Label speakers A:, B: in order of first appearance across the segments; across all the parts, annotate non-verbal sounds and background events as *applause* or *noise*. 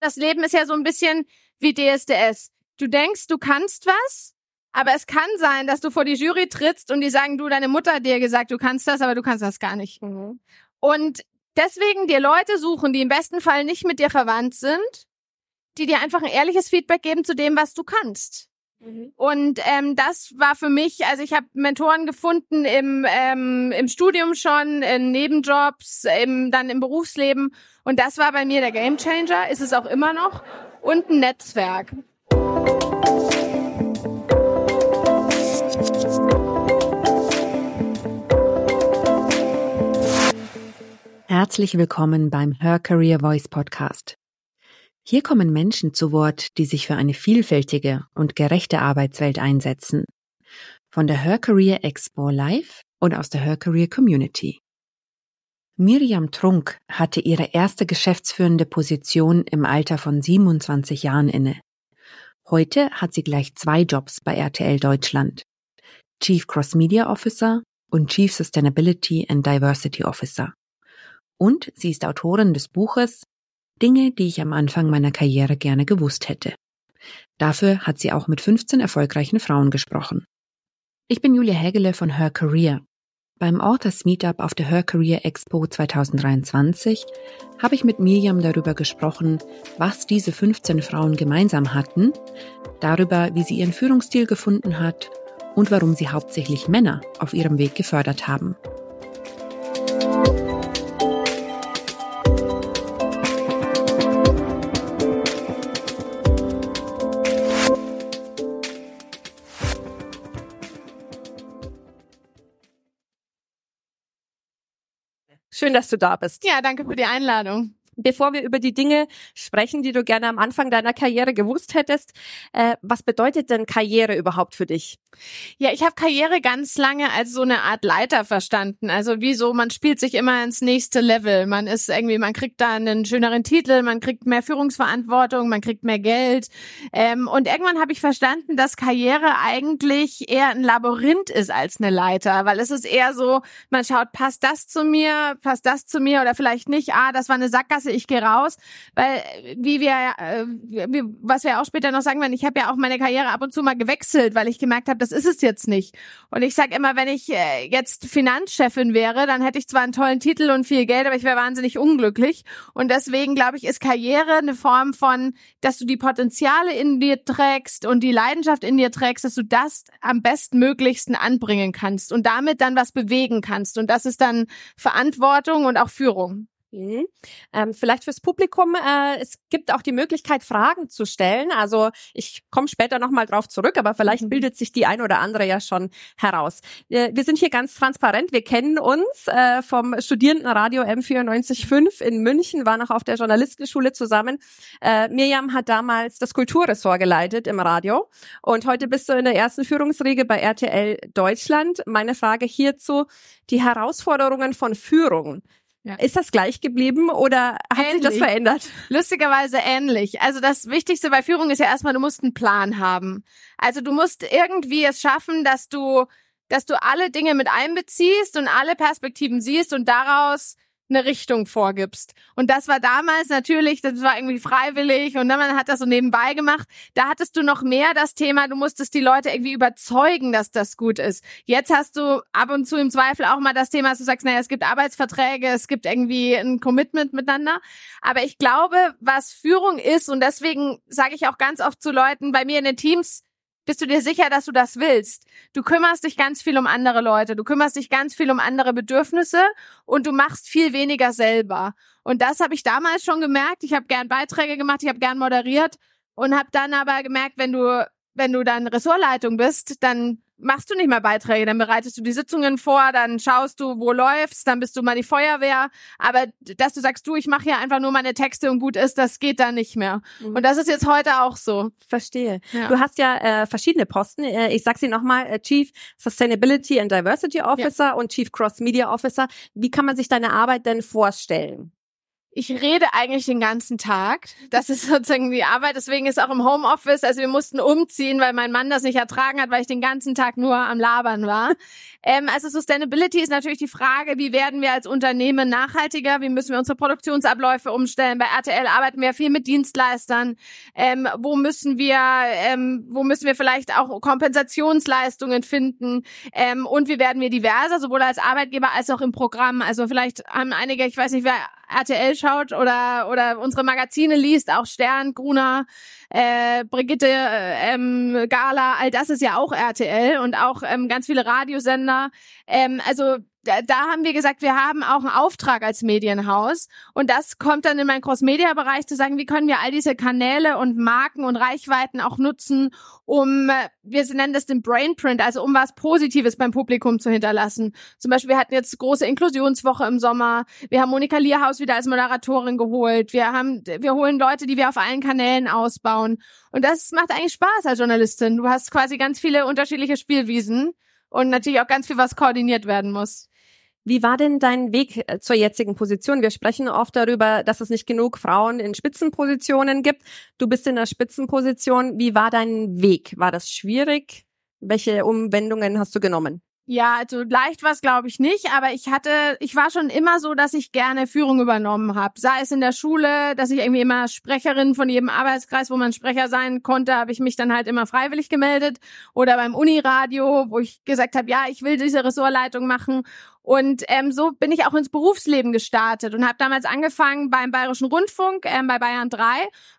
A: Das Leben ist ja so ein bisschen wie DSDS. Du denkst, du kannst was, aber es kann sein, dass du vor die Jury trittst und die sagen, du, deine Mutter hat dir gesagt, du kannst das, aber du kannst das gar nicht. Mhm. Und deswegen dir Leute suchen, die im besten Fall nicht mit dir verwandt sind, die dir einfach ein ehrliches Feedback geben zu dem, was du kannst. Mhm. Und ähm, das war für mich, also ich habe Mentoren gefunden im, ähm, im Studium schon, in Nebenjobs, im, dann im Berufsleben. Und das war bei mir der Gamechanger, ist es auch immer noch. Und ein Netzwerk.
B: Herzlich willkommen beim Her Career Voice Podcast. Hier kommen Menschen zu Wort, die sich für eine vielfältige und gerechte Arbeitswelt einsetzen. Von der Her Career Expo Live und aus der Her Career Community. Miriam Trunk hatte ihre erste geschäftsführende Position im Alter von 27 Jahren inne. Heute hat sie gleich zwei Jobs bei RTL Deutschland. Chief Cross Media Officer und Chief Sustainability and Diversity Officer. Und sie ist Autorin des Buches Dinge, die ich am Anfang meiner Karriere gerne gewusst hätte. Dafür hat sie auch mit 15 erfolgreichen Frauen gesprochen. Ich bin Julia Hägele von Her Career. Beim Authors Meetup auf der Her Career Expo 2023 habe ich mit Miriam darüber gesprochen, was diese 15 Frauen gemeinsam hatten, darüber, wie sie ihren Führungsstil gefunden hat und warum sie hauptsächlich Männer auf ihrem Weg gefördert haben.
C: Schön, dass du da bist.
A: Ja, danke für die Einladung
C: bevor wir über die Dinge sprechen, die du gerne am Anfang deiner Karriere gewusst hättest, äh, was bedeutet denn Karriere überhaupt für dich?
A: Ja, ich habe Karriere ganz lange als so eine Art Leiter verstanden. Also wie so, man spielt sich immer ins nächste Level. Man ist irgendwie, man kriegt da einen schöneren Titel, man kriegt mehr Führungsverantwortung, man kriegt mehr Geld. Ähm, und irgendwann habe ich verstanden, dass Karriere eigentlich eher ein Labyrinth ist als eine Leiter, weil es ist eher so, man schaut, passt das zu mir, passt das zu mir oder vielleicht nicht. Ah, das war eine Sackgasse ich gehe raus, weil wie wir, äh, wie, was wir auch später noch sagen werden, ich habe ja auch meine Karriere ab und zu mal gewechselt, weil ich gemerkt habe, das ist es jetzt nicht. Und ich sage immer, wenn ich äh, jetzt Finanzchefin wäre, dann hätte ich zwar einen tollen Titel und viel Geld, aber ich wäre wahnsinnig unglücklich. Und deswegen glaube ich, ist Karriere eine Form von, dass du die Potenziale in dir trägst und die Leidenschaft in dir trägst, dass du das am bestmöglichsten anbringen kannst und damit dann was bewegen kannst. Und das ist dann Verantwortung und auch Führung.
C: Mhm. Ähm, vielleicht fürs Publikum, äh, es gibt auch die Möglichkeit, Fragen zu stellen. Also ich komme später nochmal drauf zurück, aber vielleicht mhm. bildet sich die ein oder andere ja schon heraus. Wir, wir sind hier ganz transparent, wir kennen uns äh, vom Studierendenradio M945 in München, waren auch auf der Journalistenschule zusammen. Äh, Mirjam hat damals das Kulturressort geleitet im Radio und heute bist du in der ersten Führungsriege bei RTL Deutschland. Meine Frage hierzu, die Herausforderungen von Führung. Ja. Ist das gleich geblieben oder hat ähnlich. sich das verändert?
A: Lustigerweise ähnlich. Also das Wichtigste bei Führung ist ja erstmal, du musst einen Plan haben. Also du musst irgendwie es schaffen, dass du, dass du alle Dinge mit einbeziehst und alle Perspektiven siehst und daraus eine Richtung vorgibst. Und das war damals natürlich, das war irgendwie freiwillig und dann man hat das so nebenbei gemacht. Da hattest du noch mehr das Thema, du musstest die Leute irgendwie überzeugen, dass das gut ist. Jetzt hast du ab und zu im Zweifel auch mal das Thema, dass du sagst, naja, es gibt Arbeitsverträge, es gibt irgendwie ein Commitment miteinander. Aber ich glaube, was Führung ist und deswegen sage ich auch ganz oft zu Leuten bei mir in den Teams, bist du dir sicher, dass du das willst? Du kümmerst dich ganz viel um andere Leute, du kümmerst dich ganz viel um andere Bedürfnisse und du machst viel weniger selber. Und das habe ich damals schon gemerkt. Ich habe gern Beiträge gemacht, ich habe gern moderiert und habe dann aber gemerkt, wenn du wenn du dann Ressortleitung bist, dann machst du nicht mehr Beiträge, dann bereitest du die Sitzungen vor, dann schaust du, wo läufst, dann bist du mal die Feuerwehr. Aber dass du sagst, du, ich mache hier einfach nur meine Texte und gut ist, das geht da nicht mehr. Mhm. Und das ist jetzt heute auch so.
C: Verstehe. Ja. Du hast ja äh, verschiedene Posten. Äh, ich sag sie nochmal, äh, Chief Sustainability and Diversity Officer ja. und Chief Cross Media Officer. Wie kann man sich deine Arbeit denn vorstellen?
A: Ich rede eigentlich den ganzen Tag. Das ist sozusagen die Arbeit. Deswegen ist auch im Homeoffice, also wir mussten umziehen, weil mein Mann das nicht ertragen hat, weil ich den ganzen Tag nur am Labern war. Ähm, also Sustainability ist natürlich die Frage, wie werden wir als Unternehmen nachhaltiger? Wie müssen wir unsere Produktionsabläufe umstellen? Bei RTL arbeiten wir viel mit Dienstleistern. Ähm, wo müssen wir, ähm, wo müssen wir vielleicht auch Kompensationsleistungen finden? Ähm, und wie werden wir diverser, sowohl als Arbeitgeber als auch im Programm? Also vielleicht haben einige, ich weiß nicht, wer RTL schaut oder oder unsere Magazine liest, auch Stern, Gruner, äh, Brigitte, äh, ähm, Gala, all das ist ja auch RTL und auch ähm, ganz viele Radiosender. Ähm, also da, da haben wir gesagt, wir haben auch einen Auftrag als Medienhaus. Und das kommt dann in meinen Cross-Media-Bereich zu sagen, wie können wir all diese Kanäle und Marken und Reichweiten auch nutzen, um, wir nennen das den Brainprint, also um was Positives beim Publikum zu hinterlassen. Zum Beispiel, wir hatten jetzt große Inklusionswoche im Sommer. Wir haben Monika Lierhaus wieder als Moderatorin geholt. Wir haben, wir holen Leute, die wir auf allen Kanälen ausbauen. Und das macht eigentlich Spaß als Journalistin. Du hast quasi ganz viele unterschiedliche Spielwiesen und natürlich auch ganz viel, was koordiniert werden muss.
C: Wie war denn dein Weg äh, zur jetzigen Position? Wir sprechen oft darüber, dass es nicht genug Frauen in Spitzenpositionen gibt. Du bist in der Spitzenposition. Wie war dein Weg? War das schwierig? Welche Umwendungen hast du genommen?
A: Ja, also leicht war es, glaube ich, nicht, aber ich hatte, ich war schon immer so, dass ich gerne Führung übernommen habe. Sei es in der Schule, dass ich irgendwie immer Sprecherin von jedem Arbeitskreis, wo man Sprecher sein konnte, habe ich mich dann halt immer freiwillig gemeldet. Oder beim Uniradio, wo ich gesagt habe, ja, ich will diese Ressortleitung machen. Und ähm, so bin ich auch ins Berufsleben gestartet und habe damals angefangen beim Bayerischen Rundfunk, ähm, bei Bayern 3.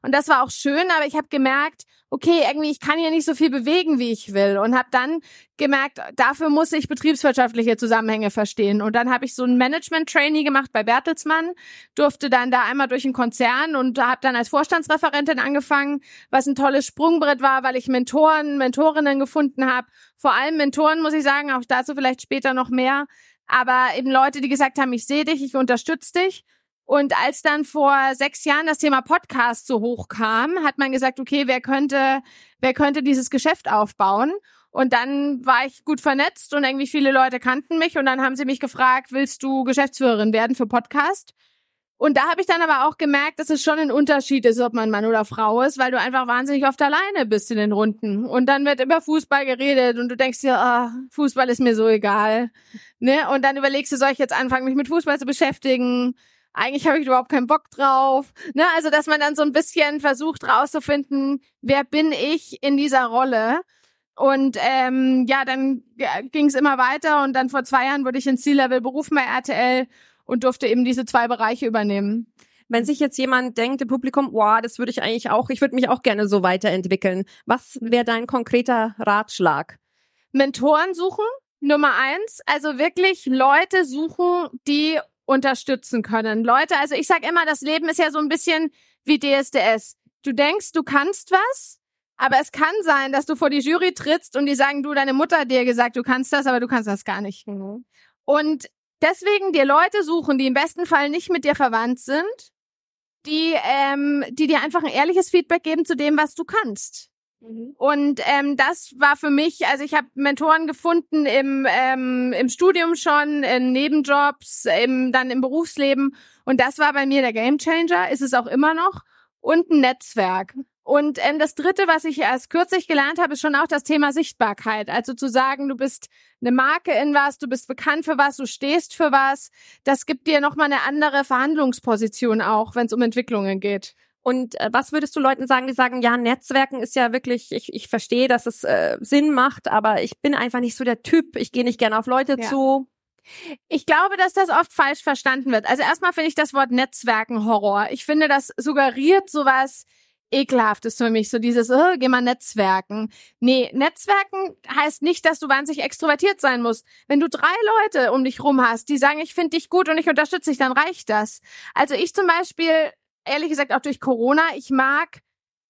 A: Und das war auch schön, aber ich habe gemerkt, okay, irgendwie ich kann hier nicht so viel bewegen, wie ich will. Und habe dann gemerkt, dafür muss ich betriebswirtschaftliche Zusammenhänge verstehen. Und dann habe ich so ein Management-Trainee gemacht bei Bertelsmann, durfte dann da einmal durch einen Konzern und habe dann als Vorstandsreferentin angefangen, was ein tolles Sprungbrett war, weil ich Mentoren, Mentorinnen gefunden habe. Vor allem Mentoren, muss ich sagen, auch dazu vielleicht später noch mehr, aber eben Leute, die gesagt haben, ich sehe dich, ich unterstütze dich. Und als dann vor sechs Jahren das Thema Podcast so hoch kam, hat man gesagt, okay, wer könnte, wer könnte dieses Geschäft aufbauen? Und dann war ich gut vernetzt und irgendwie viele Leute kannten mich und dann haben sie mich gefragt, willst du Geschäftsführerin werden für Podcast? Und da habe ich dann aber auch gemerkt, dass es schon ein Unterschied ist, ob man Mann oder Frau ist, weil du einfach wahnsinnig oft alleine bist in den Runden. Und dann wird über Fußball geredet und du denkst dir, oh, Fußball ist mir so egal. Ne? Und dann überlegst du, soll ich jetzt anfangen, mich mit Fußball zu beschäftigen? Eigentlich habe ich überhaupt keinen Bock drauf. Ne? Also, dass man dann so ein bisschen versucht rauszufinden, wer bin ich in dieser Rolle? Und ähm, ja, dann ging es immer weiter und dann vor zwei Jahren wurde ich ins C-Level berufen bei RTL und durfte eben diese zwei Bereiche übernehmen.
C: Wenn sich jetzt jemand denkt im Publikum, wow, das würde ich eigentlich auch, ich würde mich auch gerne so weiterentwickeln. Was wäre dein konkreter Ratschlag?
A: Mentoren suchen, Nummer eins. Also wirklich Leute suchen, die unterstützen können. Leute, also ich sage immer, das Leben ist ja so ein bisschen wie DSDS. Du denkst, du kannst was, aber es kann sein, dass du vor die Jury trittst und die sagen, du, deine Mutter hat dir gesagt, du kannst das, aber du kannst das gar nicht. Mhm. Und Deswegen dir Leute suchen, die im besten Fall nicht mit dir verwandt sind, die, ähm, die dir einfach ein ehrliches Feedback geben zu dem, was du kannst. Mhm. Und ähm, das war für mich, also ich habe Mentoren gefunden im, ähm, im Studium schon, in Nebenjobs, im, dann im Berufsleben. Und das war bei mir der Gamechanger, ist es auch immer noch. Und ein Netzwerk. Und ähm, das Dritte, was ich erst kürzlich gelernt habe, ist schon auch das Thema Sichtbarkeit. Also zu sagen, du bist eine Marke in was, du bist bekannt für was, du stehst für was. Das gibt dir nochmal eine andere Verhandlungsposition auch, wenn es um Entwicklungen geht.
C: Und äh, was würdest du Leuten sagen, die sagen, ja, Netzwerken ist ja wirklich, ich, ich verstehe, dass es äh, Sinn macht, aber ich bin einfach nicht so der Typ, ich gehe nicht gerne auf Leute ja. zu.
A: Ich glaube, dass das oft falsch verstanden wird. Also erstmal finde ich das Wort Netzwerken Horror. Ich finde, das suggeriert sowas, ekelhaftes für mich, so dieses, oh, geh mal Netzwerken. Nee, Netzwerken heißt nicht, dass du wahnsinnig extrovertiert sein musst. Wenn du drei Leute um dich rum hast, die sagen, ich finde dich gut und ich unterstütze dich, dann reicht das. Also ich zum Beispiel, ehrlich gesagt auch durch Corona, ich mag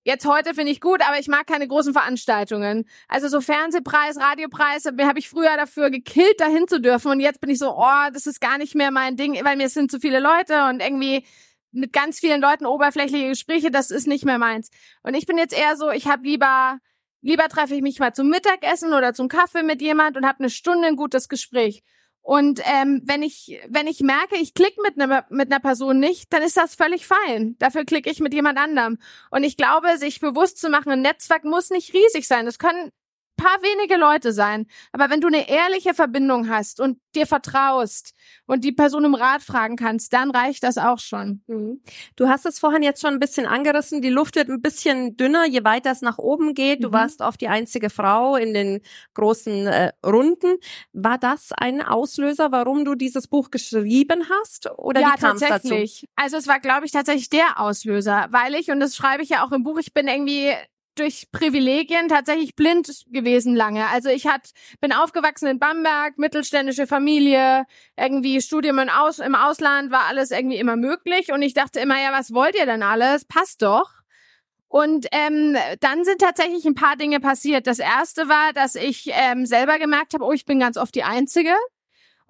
A: Jetzt heute finde ich gut, aber ich mag keine großen Veranstaltungen. Also so Fernsehpreis, Radiopreis, habe ich früher dafür gekillt, dahin zu dürfen. Und jetzt bin ich so, oh, das ist gar nicht mehr mein Ding, weil mir sind zu viele Leute und irgendwie mit ganz vielen Leuten oberflächliche Gespräche, das ist nicht mehr meins. Und ich bin jetzt eher so, ich habe lieber, lieber treffe ich mich mal zum Mittagessen oder zum Kaffee mit jemand und habe eine Stunde ein gutes Gespräch. Und ähm, wenn ich wenn ich merke, ich klicke mit einer mit einer Person nicht, dann ist das völlig fein. Dafür klicke ich mit jemand anderem. Und ich glaube, sich bewusst zu machen, ein Netzwerk muss nicht riesig sein. Es können paar wenige Leute sein. Aber wenn du eine ehrliche Verbindung hast und dir vertraust und die Person im Rat fragen kannst, dann reicht das auch schon.
C: Mhm. Du hast es vorhin jetzt schon ein bisschen angerissen. Die Luft wird ein bisschen dünner, je weiter es nach oben geht. Du mhm. warst oft die einzige Frau in den großen äh, Runden. War das ein Auslöser, warum du dieses Buch geschrieben hast? Oder
A: ja,
C: wie kam
A: tatsächlich.
C: dazu?
A: Also es war, glaube ich, tatsächlich der Auslöser, weil ich, und das schreibe ich ja auch im Buch, ich bin irgendwie durch Privilegien tatsächlich blind gewesen lange. Also ich hat, bin aufgewachsen in Bamberg, mittelständische Familie, irgendwie Studium im, Aus, im Ausland, war alles irgendwie immer möglich. Und ich dachte immer, ja, was wollt ihr denn alles? Passt doch. Und ähm, dann sind tatsächlich ein paar Dinge passiert. Das erste war, dass ich ähm, selber gemerkt habe, oh, ich bin ganz oft die Einzige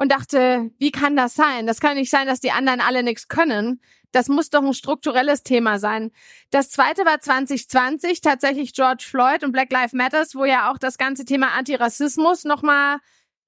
A: und dachte, wie kann das sein? Das kann nicht sein, dass die anderen alle nichts können. Das muss doch ein strukturelles Thema sein. Das zweite war 2020 tatsächlich George Floyd und Black Lives Matters, wo ja auch das ganze Thema Antirassismus nochmal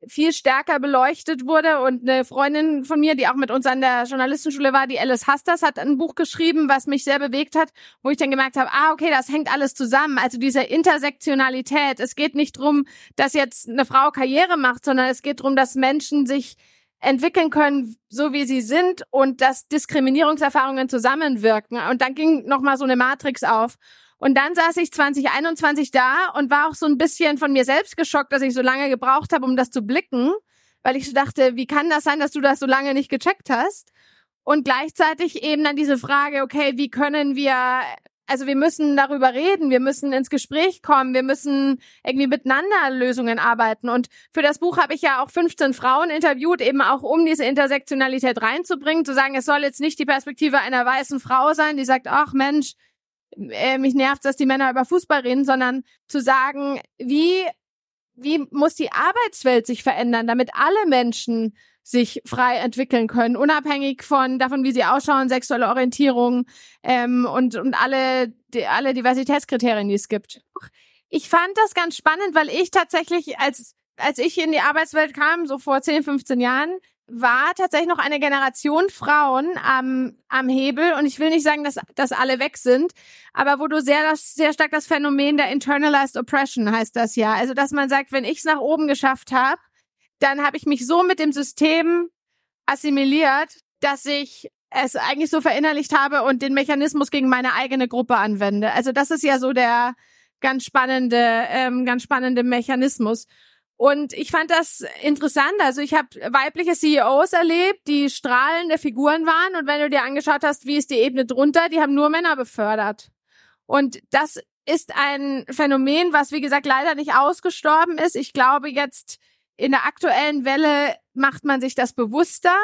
A: viel stärker beleuchtet wurde. Und eine Freundin von mir, die auch mit uns an der Journalistenschule war, die Alice Hasters, hat ein Buch geschrieben, was mich sehr bewegt hat, wo ich dann gemerkt habe, ah, okay, das hängt alles zusammen. Also diese Intersektionalität. Es geht nicht drum, dass jetzt eine Frau Karriere macht, sondern es geht drum, dass Menschen sich entwickeln können, so wie sie sind und dass Diskriminierungserfahrungen zusammenwirken. Und dann ging nochmal so eine Matrix auf. Und dann saß ich 2021 da und war auch so ein bisschen von mir selbst geschockt, dass ich so lange gebraucht habe, um das zu blicken, weil ich so dachte, wie kann das sein, dass du das so lange nicht gecheckt hast? Und gleichzeitig eben dann diese Frage, okay, wie können wir also wir müssen darüber reden, wir müssen ins Gespräch kommen, wir müssen irgendwie miteinander Lösungen arbeiten. Und für das Buch habe ich ja auch 15 Frauen interviewt, eben auch um diese Intersektionalität reinzubringen, zu sagen, es soll jetzt nicht die Perspektive einer weißen Frau sein, die sagt, ach Mensch, äh, mich nervt, dass die Männer über Fußball reden, sondern zu sagen, wie, wie muss die Arbeitswelt sich verändern, damit alle Menschen sich frei entwickeln können, unabhängig von davon, wie sie ausschauen, sexuelle Orientierung ähm, und und alle die, alle Diversitätskriterien, die es gibt. Ich fand das ganz spannend, weil ich tatsächlich als als ich in die Arbeitswelt kam, so vor 10, 15 Jahren, war tatsächlich noch eine Generation Frauen am, am Hebel. Und ich will nicht sagen, dass, dass alle weg sind, aber wo du sehr, sehr stark das Phänomen der Internalized Oppression heißt das ja. Also, dass man sagt, wenn ich es nach oben geschafft habe, dann habe ich mich so mit dem System assimiliert, dass ich es eigentlich so verinnerlicht habe und den Mechanismus gegen meine eigene Gruppe anwende. Also das ist ja so der ganz spannende, ähm, ganz spannende Mechanismus. Und ich fand das interessant. Also ich habe weibliche CEOs erlebt, die strahlende Figuren waren. Und wenn du dir angeschaut hast, wie ist die Ebene drunter, die haben nur Männer befördert. Und das ist ein Phänomen, was wie gesagt leider nicht ausgestorben ist. Ich glaube jetzt in der aktuellen Welle macht man sich das bewusster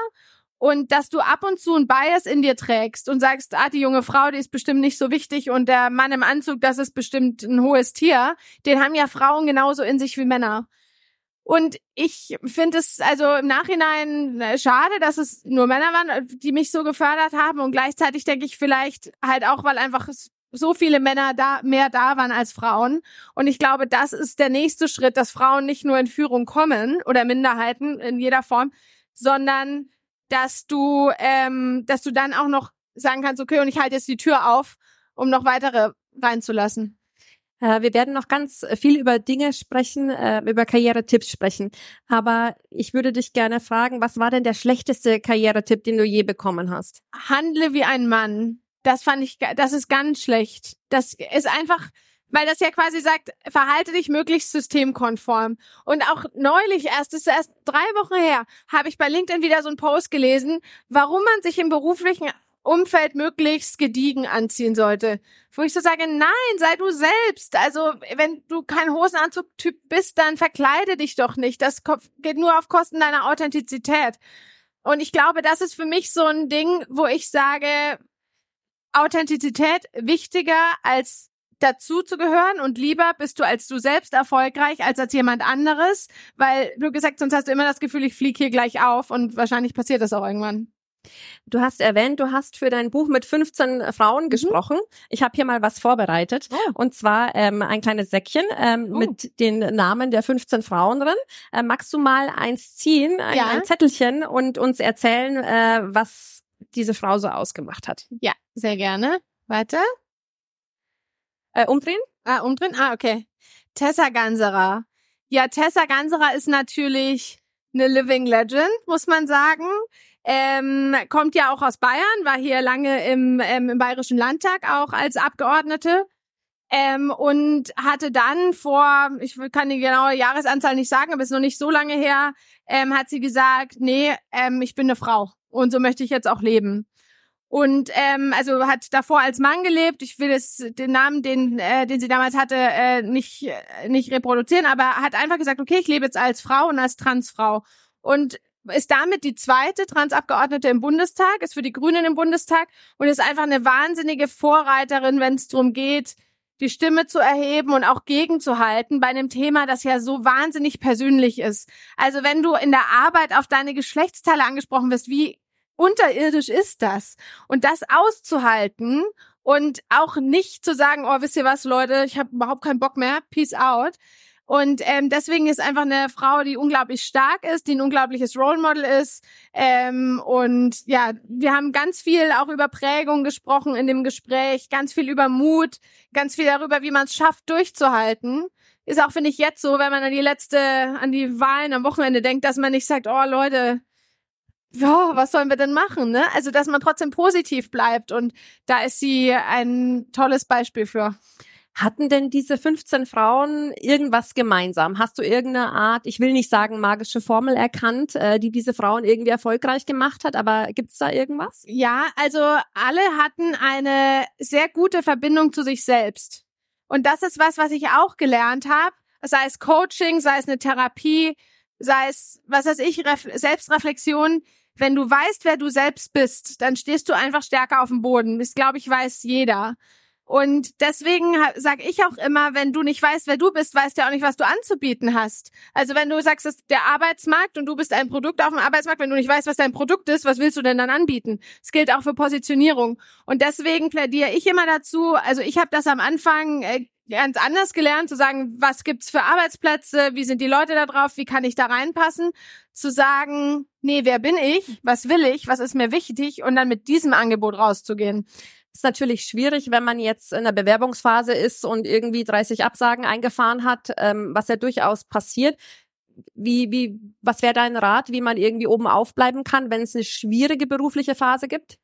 A: und dass du ab und zu ein Bias in dir trägst und sagst, ah, die junge Frau, die ist bestimmt nicht so wichtig und der Mann im Anzug, das ist bestimmt ein hohes Tier, den haben ja Frauen genauso in sich wie Männer. Und ich finde es also im Nachhinein äh, schade, dass es nur Männer waren, die mich so gefördert haben. Und gleichzeitig denke ich vielleicht halt auch, weil einfach so viele Männer da mehr da waren als Frauen. Und ich glaube, das ist der nächste Schritt, dass Frauen nicht nur in Führung kommen oder Minderheiten in jeder Form, sondern dass du, ähm, dass du dann auch noch sagen kannst, okay, und ich halte jetzt die Tür auf, um noch weitere reinzulassen.
C: Äh, wir werden noch ganz viel über Dinge sprechen, äh, über Karrieretipps sprechen. Aber ich würde dich gerne fragen, was war denn der schlechteste Karrieretipp, den du je bekommen hast?
A: Handle wie ein Mann. Das fand ich, das ist ganz schlecht. Das ist einfach, weil das ja quasi sagt, verhalte dich möglichst systemkonform. Und auch neulich erst, das ist erst drei Wochen her, habe ich bei LinkedIn wieder so einen Post gelesen, warum man sich im beruflichen Umfeld möglichst gediegen anziehen sollte. Wo ich so sage, nein, sei du selbst. Also, wenn du kein Hosenanzugtyp bist, dann verkleide dich doch nicht. Das geht nur auf Kosten deiner Authentizität. Und ich glaube, das ist für mich so ein Ding, wo ich sage, Authentizität wichtiger als dazu zu gehören und lieber bist du als du selbst erfolgreich als als jemand anderes, weil du gesagt, sonst hast du immer das Gefühl, ich fliege hier gleich auf und wahrscheinlich passiert das auch irgendwann.
C: Du hast erwähnt, du hast für dein Buch mit 15 Frauen
A: Mhm.
C: gesprochen. Ich habe hier mal was vorbereitet.
A: Oh.
C: Und zwar ähm, ein kleines Säckchen ähm,
A: Oh.
C: mit den Namen der 15 Frauen drin. Äh, magst du mal eins ziehen, ein,
A: Ja.
C: ein Zettelchen und uns erzählen, äh, was diese Frau so ausgemacht hat?
A: Ja, sehr gerne. Warte.
C: Äh, umdrehen?
A: Ah, umdrehen? Ah, okay. Tessa Ganserer. Ja, Tessa Ganserer ist natürlich eine Living Legend, muss man sagen. Ähm, kommt ja auch aus Bayern, war hier lange im, ähm, im Bayerischen Landtag auch als Abgeordnete. Ähm, und hatte dann vor, ich kann die genaue Jahresanzahl nicht sagen, aber ist noch nicht so lange her, ähm, hat sie gesagt, nee, ähm, ich bin eine Frau und so möchte ich jetzt auch leben. Und ähm, also hat davor als Mann gelebt. Ich will es den Namen, den äh, den sie damals hatte, äh, nicht äh, nicht reproduzieren, aber hat einfach gesagt, okay, ich lebe jetzt als Frau und als Transfrau und ist damit die zweite Transabgeordnete im Bundestag, ist für die Grünen im Bundestag und ist einfach eine wahnsinnige Vorreiterin, wenn es darum geht, die Stimme zu erheben und auch gegenzuhalten bei einem Thema, das ja so wahnsinnig persönlich ist. Also wenn du in der Arbeit auf deine Geschlechtsteile angesprochen wirst, wie unterirdisch ist das? Und das auszuhalten und auch nicht zu sagen, oh, wisst ihr was, Leute, ich habe überhaupt keinen Bock mehr, peace out. Und ähm, deswegen ist einfach eine Frau, die unglaublich stark ist, die ein unglaubliches Role Model ist. Ähm, und ja, wir haben ganz viel auch über Prägung gesprochen in dem Gespräch, ganz viel über Mut, ganz viel darüber, wie man es schafft, durchzuhalten. Ist auch, finde ich, jetzt so, wenn man an die letzte, an die Wahlen am Wochenende denkt, dass man nicht sagt, oh Leute, ja, was sollen wir denn machen, ne? Also, dass man trotzdem positiv bleibt und da ist sie ein tolles Beispiel für.
C: Hatten denn diese 15 Frauen irgendwas gemeinsam? Hast du irgendeine Art, ich will nicht sagen magische Formel erkannt, äh, die diese Frauen irgendwie erfolgreich gemacht hat, aber gibt's da irgendwas?
A: Ja, also alle hatten eine sehr gute Verbindung zu sich selbst. Und das ist was, was ich auch gelernt habe, sei es Coaching, sei es eine Therapie, sei es, was weiß ich, Ref Selbstreflexion. Wenn du weißt, wer du selbst bist, dann stehst du einfach stärker auf dem Boden. Das glaube ich weiß jeder. Und deswegen sage ich auch immer, wenn du nicht weißt, wer du bist, weißt du auch nicht, was du anzubieten hast. Also wenn du sagst, das ist der Arbeitsmarkt und du bist ein Produkt auf dem Arbeitsmarkt, wenn du nicht weißt, was dein Produkt ist, was willst du denn dann anbieten? Das gilt auch für Positionierung. Und deswegen plädiere ich immer dazu, also ich habe das am Anfang äh, ganz anders gelernt, zu sagen, was gibt's für Arbeitsplätze, wie sind die Leute da drauf, wie kann ich da reinpassen, zu sagen, nee, wer bin ich, was will ich, was ist mir wichtig und dann mit diesem Angebot rauszugehen.
C: Ist natürlich schwierig, wenn man jetzt in der Bewerbungsphase ist und irgendwie 30 Absagen eingefahren hat, ähm, was ja durchaus passiert. Wie, wie, was wäre dein Rat, wie man irgendwie oben aufbleiben kann, wenn es eine schwierige berufliche Phase gibt?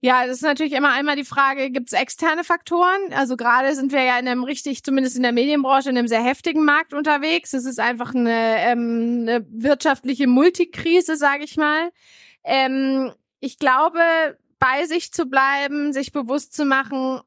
A: Ja, das ist natürlich immer einmal die Frage, gibt es externe Faktoren? Also gerade sind wir ja in einem richtig, zumindest in der Medienbranche, in einem sehr heftigen Markt unterwegs. Es ist einfach eine, ähm, eine wirtschaftliche Multikrise, sage ich mal. Ähm, ich glaube, bei sich zu bleiben, sich bewusst zu machen,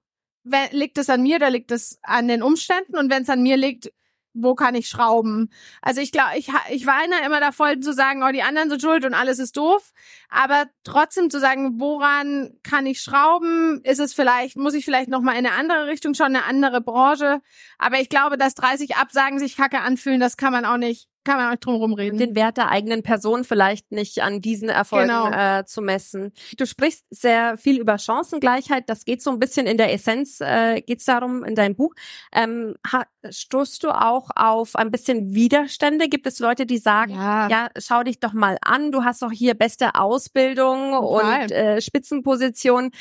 A: wenn, liegt es an mir oder liegt es an den Umständen? Und wenn es an mir liegt, wo kann ich schrauben? Also ich glaube, ich, ich weine immer davor zu sagen, oh, die anderen sind schuld und alles ist doof. Aber trotzdem zu sagen, woran kann ich schrauben? Ist es vielleicht, muss ich vielleicht nochmal in eine andere Richtung schauen, eine andere Branche? Aber ich glaube, dass 30 Absagen sich kacke anfühlen, das kann man auch nicht, kann man auch drum rumreden.
C: Den Wert der eigenen Person vielleicht nicht an diesen Erfolgen
A: Genau.
C: äh, zu messen. Du sprichst sehr viel über Chancengleichheit. Das geht so ein bisschen in der Essenz, äh, geht es darum in deinem Buch. Ähm, ha, stoßt du auch auf ein bisschen Widerstände? Gibt es Leute, die sagen,
A: ja,
C: ja, schau dich doch mal an, du hast doch hier beste Ausbildung
A: Total.
C: und äh, Spitzenposition,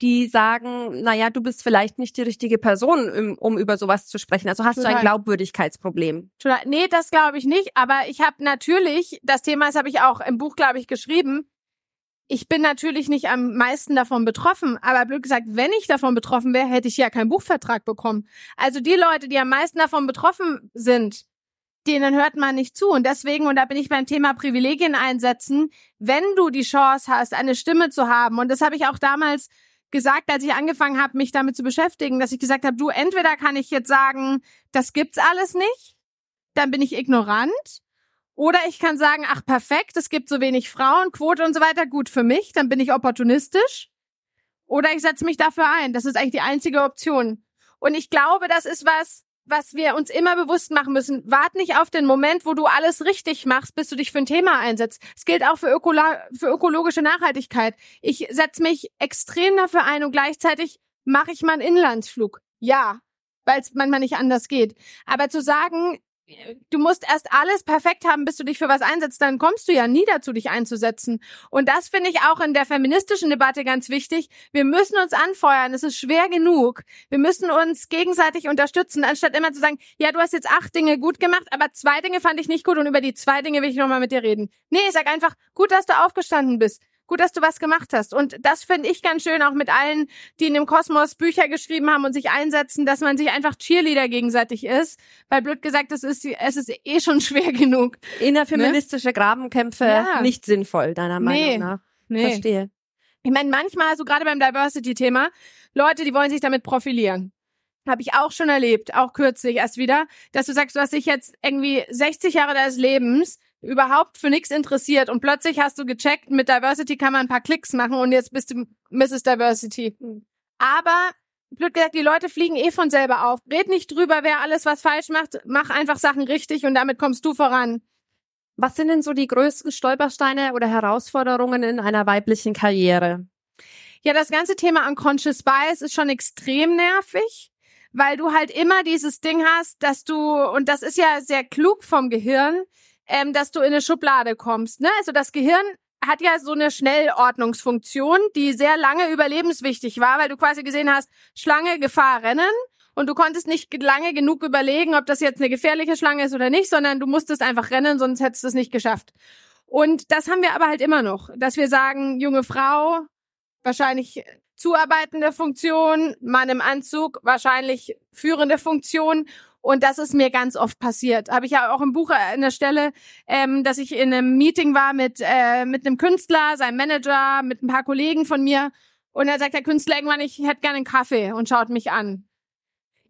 C: die sagen, naja, du bist vielleicht nicht die richtige Person, um, über sowas zu sprechen. Also hast du ein
A: Total.
C: Glaubwürdigkeitsproblem.
A: Total. Nee, das glaube ich nicht. Aber ich habe natürlich, das Thema, das habe ich auch im Buch, glaube ich, geschrieben. Ich bin natürlich nicht am meisten davon betroffen, aber blöd gesagt, wenn ich davon betroffen wäre, hätte ich ja keinen Buchvertrag bekommen. Also die Leute, die am meisten davon betroffen sind, denen hört man nicht zu. Und deswegen, und da bin ich beim Thema Privilegien einsetzen, wenn du die Chance hast, eine Stimme zu haben, und das habe ich auch damals gesagt, als ich angefangen habe, mich damit zu beschäftigen, dass ich gesagt habe, du, entweder kann ich jetzt sagen, das gibt's alles nicht, dann bin ich ignorant. Oder ich kann sagen, ach perfekt, es gibt so wenig Frauen, Quote und so weiter, gut für mich, dann bin ich opportunistisch. Oder ich setze mich dafür ein. Das ist eigentlich die einzige Option. Und ich glaube, das ist was, was wir uns immer bewusst machen müssen. Wart nicht auf den Moment, wo du alles richtig machst, bis du dich für ein Thema einsetzt. Es gilt auch für, Ökolo für ökologische Nachhaltigkeit. Ich setze mich extrem dafür ein und gleichzeitig mache ich mal einen Inlandsflug. Ja, weil es manchmal nicht anders geht. Aber zu sagen, du musst erst alles perfekt haben, bis du dich für was einsetzt, dann kommst du ja nie dazu, dich einzusetzen. Und das finde ich auch in der feministischen Debatte ganz wichtig. Wir müssen uns anfeuern. Es ist schwer genug. Wir müssen uns gegenseitig unterstützen, anstatt immer zu sagen, ja, du hast jetzt acht Dinge gut gemacht, aber zwei Dinge fand ich nicht gut und über die zwei Dinge will ich nochmal mit dir reden. Nee, ich sag einfach, gut, dass du aufgestanden bist. Gut, dass du was gemacht hast. Und das finde ich ganz schön, auch mit allen, die in dem Kosmos Bücher geschrieben haben und sich einsetzen, dass man sich einfach Cheerleader gegenseitig ist. Weil blöd gesagt, es ist, es ist eh schon *laughs* schwer genug.
C: Innerfeministische ne? Grabenkämpfe
A: Ja.
C: nicht sinnvoll, deiner Meinung
A: Nee.
C: nach.
A: Nee.
C: Verstehe.
A: Ich meine, manchmal, so gerade beim Diversity-Thema, Leute, die wollen sich damit profilieren. Habe ich auch schon erlebt, auch kürzlich erst wieder, dass du sagst, du hast dich jetzt irgendwie 60 Jahre deines Lebens überhaupt für nichts interessiert und plötzlich hast du gecheckt, mit Diversity kann man ein paar Klicks machen und jetzt bist du Mrs. Diversity. Aber blöd gesagt, die Leute fliegen eh von selber auf. Red nicht drüber, wer alles was falsch macht. Mach einfach Sachen richtig und damit kommst du voran.
C: Was sind denn so die größten Stolpersteine oder Herausforderungen in einer weiblichen Karriere?
A: Ja, das ganze Thema Unconscious Bias ist schon extrem nervig, weil du halt immer dieses Ding hast, dass du, und das ist ja sehr klug vom Gehirn, ähm, dass du in eine Schublade kommst. Ne? Also das Gehirn hat ja so eine Schnellordnungsfunktion, die sehr lange überlebenswichtig war, weil du quasi gesehen hast, Schlange, Gefahr, rennen. Und du konntest nicht lange genug überlegen, ob das jetzt eine gefährliche Schlange ist oder nicht, sondern du musstest einfach rennen, sonst hättest du es nicht geschafft. Und das haben wir aber halt immer noch, dass wir sagen, junge Frau, wahrscheinlich zuarbeitende Funktion, Mann im Anzug, wahrscheinlich führende Funktion. Und das ist mir ganz oft passiert. Habe ich ja auch im Buch an der Stelle, ähm, dass ich in einem Meeting war mit, äh, mit einem Künstler, seinem Manager, mit ein paar Kollegen von mir. Und da sagt der Künstler irgendwann, ich hätte gerne einen Kaffee und schaut mich an.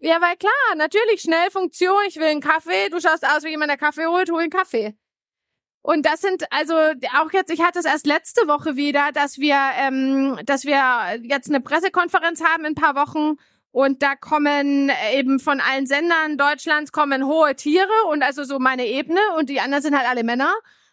A: Ja, weil klar, natürlich, schnell Funktion, ich will einen Kaffee, du schaust aus wie jemand, der Kaffee holt, hol einen Kaffee. Und das sind also auch jetzt, ich hatte es erst letzte Woche wieder, dass wir, ähm, dass wir jetzt eine Pressekonferenz haben in ein paar Wochen und da kommen eben von allen Sendern Deutschlands kommen hohe Tiere und also so meine Ebene und die anderen sind halt alle Männer.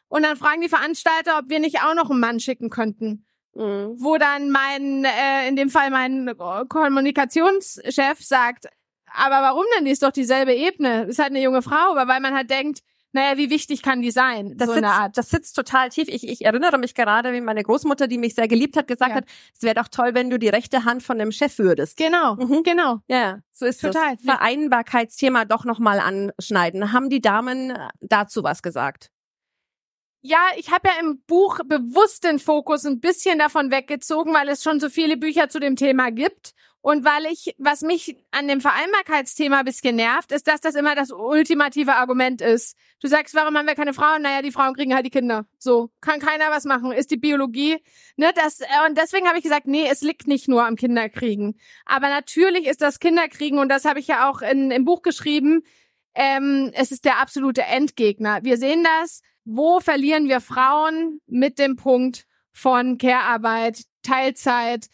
A: Und dann fragen die Veranstalter, ob wir nicht auch noch einen Mann schicken könnten.
C: Mhm.
A: Wo dann mein, äh, in dem Fall mein Kommunikationschef sagt, aber warum denn? Die ist doch dieselbe Ebene. Ist halt eine junge Frau, aber weil man halt denkt, naja, wie wichtig kann die sein?
C: Das,
A: so
C: sitzt,
A: eine Art.
C: das sitzt total tief. Ich, ich erinnere mich gerade, wie meine Großmutter, die mich sehr geliebt hat, gesagt
A: Ja.
C: hat, es wäre doch toll, wenn du die rechte Hand von dem Chef würdest.
A: Genau,
C: Mhm.
A: genau.
C: Ja, ja, so ist
A: Total.
C: das. Vereinbarkeitsthema doch nochmal anschneiden. Haben die Damen äh, dazu was gesagt?
A: Ja, ich habe ja im Buch bewusst den Fokus ein bisschen davon weggezogen, weil es schon so viele Bücher zu dem Thema gibt. Und weil ich, was mich an dem Vereinbarkeitsthema ein bisschen nervt, ist, dass das immer das ultimative Argument ist. Du sagst, warum haben wir keine Frauen? Naja, die Frauen kriegen halt die Kinder. So, kann keiner was machen, ist die Biologie. Ne, das, äh, und deswegen habe ich gesagt, nee, es liegt nicht nur am Kinderkriegen. Aber natürlich ist das Kinderkriegen, und das habe ich ja auch in, im Buch geschrieben, ähm, es ist der absolute Endgegner. Wir sehen das, wo verlieren wir Frauen mit dem Punkt von Care-Arbeit, Teilzeit.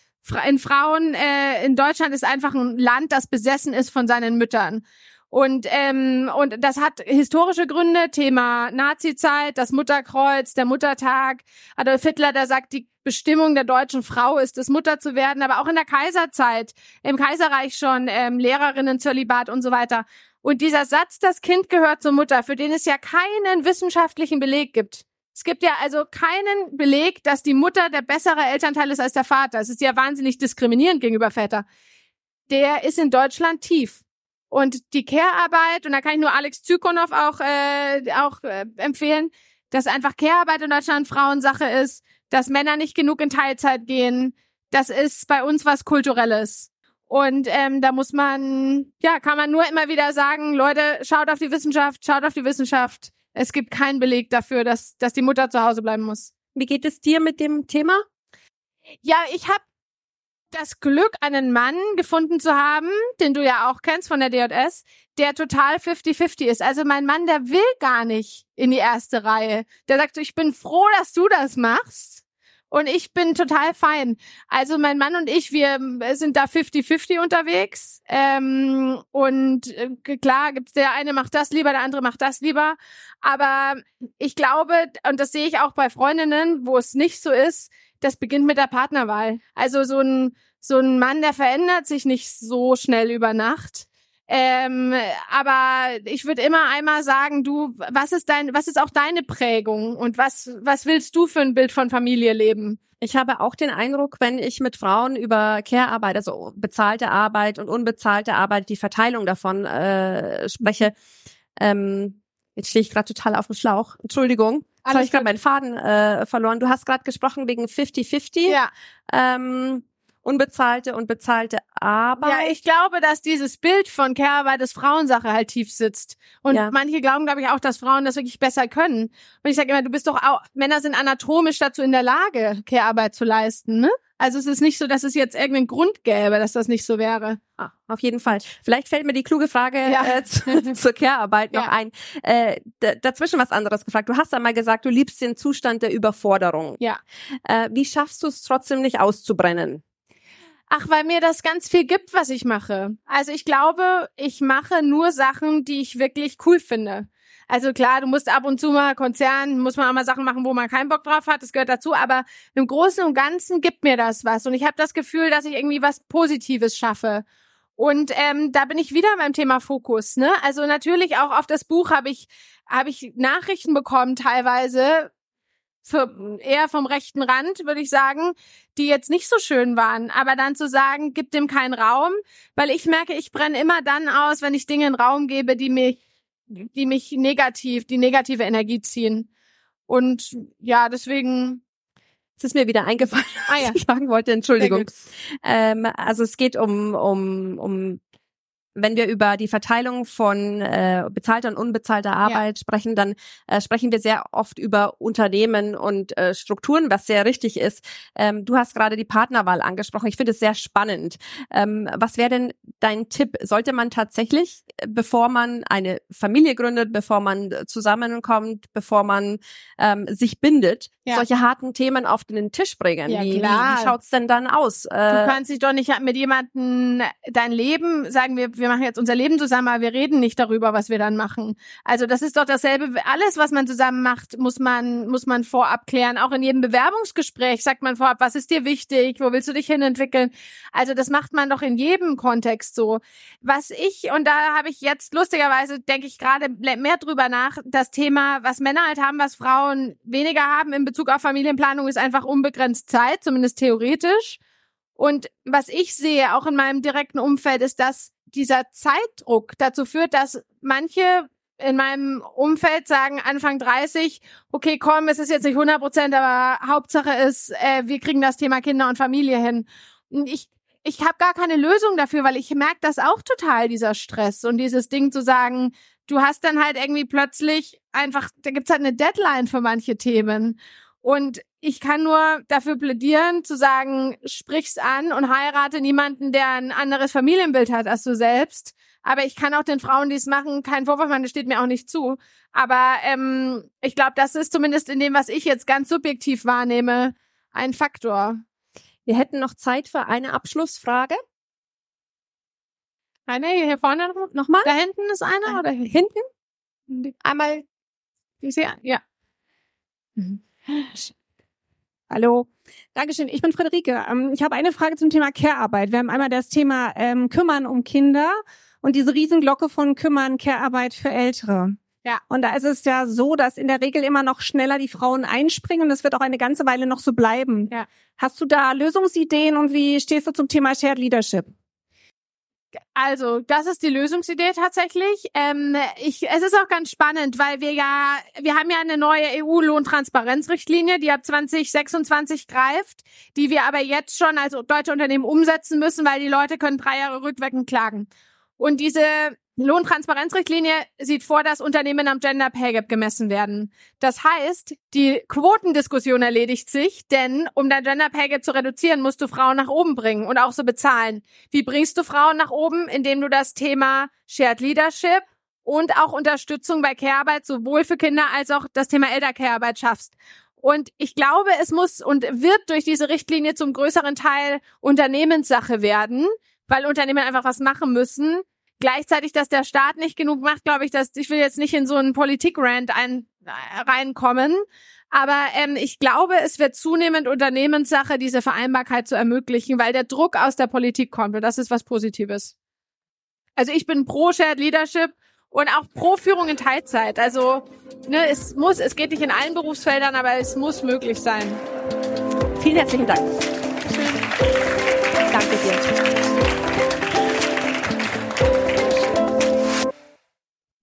A: In Frauen, äh, in Deutschland ist einfach ein Land, das besessen ist von seinen Müttern. Und, ähm, und das hat historische Gründe, Thema Nazi-Zeit, das Mutterkreuz, der Muttertag. Adolf Hitler, der sagt, die Bestimmung der deutschen Frau ist es, Mutter zu werden, aber auch in der Kaiserzeit, im Kaiserreich schon, ähm, Lehrerinnen, Zölibat und so weiter. Und dieser Satz, das Kind gehört zur Mutter, für den es ja keinen wissenschaftlichen Beleg gibt. Es gibt ja also keinen Beleg, dass die Mutter der bessere Elternteil ist als der Vater. Es ist ja wahnsinnig diskriminierend gegenüber Väter. Der ist in Deutschland tief. Und die Care-Arbeit, und da kann ich nur Alex Zykonow auch, äh, auch äh, empfehlen, dass einfach Care-Arbeit in Deutschland Frauensache ist, dass Männer nicht genug in Teilzeit gehen. Das ist bei uns was Kulturelles. Und ähm, da muss man, ja, kann man nur immer wieder sagen, Leute, schaut auf die Wissenschaft, schaut auf die Wissenschaft. Es gibt keinen Beleg dafür, dass, dass die Mutter zu Hause bleiben muss.
C: Wie geht es dir mit dem Thema?
A: Ja, ich habe das Glück, einen Mann gefunden zu haben, den du ja auch kennst von der DJS, der total 50-50 ist. Also mein Mann, der will gar nicht in die erste Reihe. Der sagt so, ich bin froh, dass du das machst. Und ich bin total fein. Also mein Mann und ich, wir sind da 50-50 unterwegs. Ähm, und äh, klar, gibt's der eine macht das lieber, der andere macht das lieber. Aber ich glaube, und das sehe ich auch bei Freundinnen, wo es nicht so ist, das beginnt mit der Partnerwahl. Also so ein, so ein Mann, der verändert sich nicht so schnell über Nacht. Ähm, aber ich würde immer einmal sagen, du, was ist dein, was ist auch deine Prägung und was, was willst du für ein Bild von Familie leben?
C: Ich habe auch den Eindruck, wenn ich mit Frauen über Care-Arbeit, also bezahlte Arbeit und unbezahlte Arbeit, die Verteilung davon äh, spreche, ähm, jetzt stehe ich gerade total auf dem Schlauch. Entschuldigung. Jetzt habe ich gerade meinen Faden äh, verloren. Du hast gerade gesprochen wegen 50-50.
A: Ja.
C: Ähm, unbezahlte und bezahlte Arbeit.
A: Ja, ich glaube, dass dieses Bild von Care-Arbeit als Frauensache halt tief sitzt. Und
C: Ja.
A: manche glauben, glaube ich, auch, dass Frauen das wirklich besser können. Und ich sage immer, du bist doch auch, Männer sind anatomisch dazu in der Lage, Care-Arbeit zu leisten, ne? Also es ist nicht so, dass es jetzt irgendeinen Grund gäbe, dass das nicht so wäre.
C: Ah, auf jeden Fall. Vielleicht fällt mir die kluge Frage
A: Ja.
C: äh, zu, *laughs* zur Care-Arbeit noch
A: Ja.
C: ein. Äh, dazwischen was anderes gefragt. Du hast einmal gesagt, du liebst den Zustand der Überforderung.
A: Ja.
C: Äh, wie schaffst du es trotzdem nicht auszubrennen?
A: Ach, weil mir das ganz viel gibt, was ich mache. Also ich glaube, ich mache nur Sachen, die ich wirklich cool finde. Also klar, du musst ab und zu mal Konzern, muss man auch mal Sachen machen, wo man keinen Bock drauf hat, das gehört dazu, aber im Großen und Ganzen gibt mir das was und ich habe das Gefühl, dass ich irgendwie was Positives schaffe. Und ähm, da bin ich wieder beim Thema Fokus. Ne? Also natürlich auch auf das Buch habe ich habe ich Nachrichten bekommen teilweise für, eher vom rechten Rand, würde ich sagen, die jetzt nicht so schön waren. Aber dann zu sagen, gib dem keinen Raum, weil ich merke, ich brenne immer dann aus, wenn ich Dinge einen Raum gebe, die mich, die mich negativ, die negative Energie ziehen. Und ja, deswegen.
C: Es ist mir wieder eingefallen,
A: Ah ja.
C: was ich sagen wollte. Entschuldigung. Ähm, also es geht um, um, um wenn wir über die Verteilung von äh, bezahlter und unbezahlter Arbeit sprechen, dann äh, sprechen wir sehr oft über Unternehmen und äh, Strukturen, was sehr richtig ist. Ähm, du hast gerade die Partnerwahl angesprochen. Ich finde es sehr spannend. Ähm, was wäre denn dein Tipp? Sollte man tatsächlich, äh, bevor man eine Familie gründet, bevor man zusammenkommt, bevor man ähm, sich bindet,
A: Ja.
C: solche harten Themen auf den Tisch bringen?
A: Ja,
C: wie, wie,
A: klar.
C: wie schaut's denn dann aus?
A: Du
C: Äh,
A: kannst dich doch nicht mit jemandem dein Leben, sagen wir, wir machen jetzt unser Leben zusammen, aber wir reden nicht darüber, was wir dann machen. Also das ist doch dasselbe. Alles, was man zusammen macht, muss man, muss man vorab klären. Auch in jedem Bewerbungsgespräch sagt man vorab, was ist dir wichtig? Wo willst du dich hinentwickeln? Also das macht man doch in jedem Kontext so. Was ich, und da habe ich jetzt lustigerweise, denke ich gerade mehr drüber nach, das Thema, was Männer halt haben, was Frauen weniger haben in Bezug auf Familienplanung, ist einfach unbegrenzt Zeit, zumindest theoretisch. Und was ich sehe, auch in meinem direkten Umfeld, ist, dass dieser Zeitdruck dazu führt, dass manche in meinem Umfeld sagen, Anfang 30, okay, komm, es ist jetzt nicht 100 Prozent, aber Hauptsache ist, äh, wir kriegen das Thema Kinder und Familie hin. Und ich, ich habe gar keine Lösung dafür, weil ich merke das auch total, dieser Stress und dieses Ding zu sagen, du hast dann halt irgendwie plötzlich einfach, da gibt's halt eine Deadline für manche Themen. Und ich kann nur dafür plädieren, zu sagen, sprich's an und heirate niemanden, der ein anderes Familienbild hat als du selbst. Aber ich kann auch den Frauen, die es machen, keinen Vorwurf machen, das steht mir auch nicht zu. Aber ähm, ich glaube, das ist zumindest in dem, was ich jetzt ganz subjektiv wahrnehme, ein Faktor.
C: wir hätten noch Zeit für eine Abschlussfrage.
A: Einer hier vorne noch?
C: Nochmal?
A: Da hinten ist einer oder hier?
C: Hinten?
A: Einmal. Ich sehe, ja.
D: Hallo. Dankeschön. Ich bin Friederike. Ähm, Ich habe eine Frage zum Thema Care-Arbeit. Wir haben einmal das Thema ähm, Kümmern um Kinder und diese Riesenglocke von Kümmern, Care-Arbeit für Ältere.
A: Ja.
D: Und da ist es ja so, dass in der Regel immer noch schneller die Frauen einspringen und es wird auch eine ganze Weile noch so bleiben.
A: Ja.
D: Hast du da Lösungsideen und wie stehst du zum Thema Shared Leadership?
A: Also, das ist die Lösungsidee tatsächlich. Ähm, ich, es ist auch ganz spannend, weil wir ja, wir haben ja eine neue EU-Lohntransparenzrichtlinie, die ab 2026 greift, die wir aber jetzt schon als deutsche Unternehmen umsetzen müssen, weil die Leute können drei Jahre rückwirkend klagen. Und diese Lohntransparenzrichtlinie sieht vor, dass Unternehmen am Gender Pay Gap gemessen werden. Das heißt, die Quotendiskussion erledigt sich, denn um dein Gender Pay Gap zu reduzieren, musst du Frauen nach oben bringen und auch so bezahlen. Wie bringst du Frauen nach oben? Indem du das Thema Shared Leadership und auch Unterstützung bei Care-Arbeit sowohl für Kinder als auch das Thema Eltercare-Arbeit schaffst. Und ich glaube, es muss und wird durch diese Richtlinie zum größeren Teil Unternehmenssache werden, weil Unternehmen einfach was machen müssen. Gleichzeitig, dass der Staat nicht genug macht, glaube ich, dass ich will jetzt nicht in so einen Politikrand ein, äh, reinkommen. Aber ähm, ich glaube, es wird zunehmend Unternehmenssache, diese Vereinbarkeit zu ermöglichen, weil der Druck aus der Politik kommt und das ist was Positives. Also ich bin pro Shared Leadership und auch pro Führung in Teilzeit. Also ne, es muss, es geht nicht in allen Berufsfeldern, aber es muss möglich sein.
C: Vielen herzlichen Dank.
A: Schön.
C: Danke dir.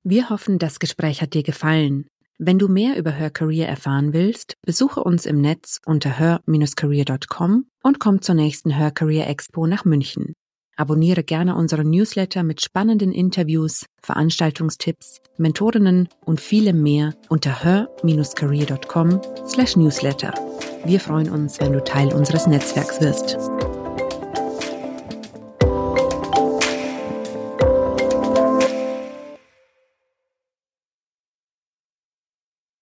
B: Wir hoffen, das Gespräch hat dir gefallen. Wenn du mehr über Her Career erfahren willst, besuche uns im Netz unter her-career.com und komm zur nächsten Her Career Expo nach München. Abonniere gerne unseren Newsletter mit spannenden Interviews, Veranstaltungstipps, Mentorinnen und vielem mehr unter her-career.com slash newsletter. Wir freuen uns, wenn du Teil unseres Netzwerks wirst.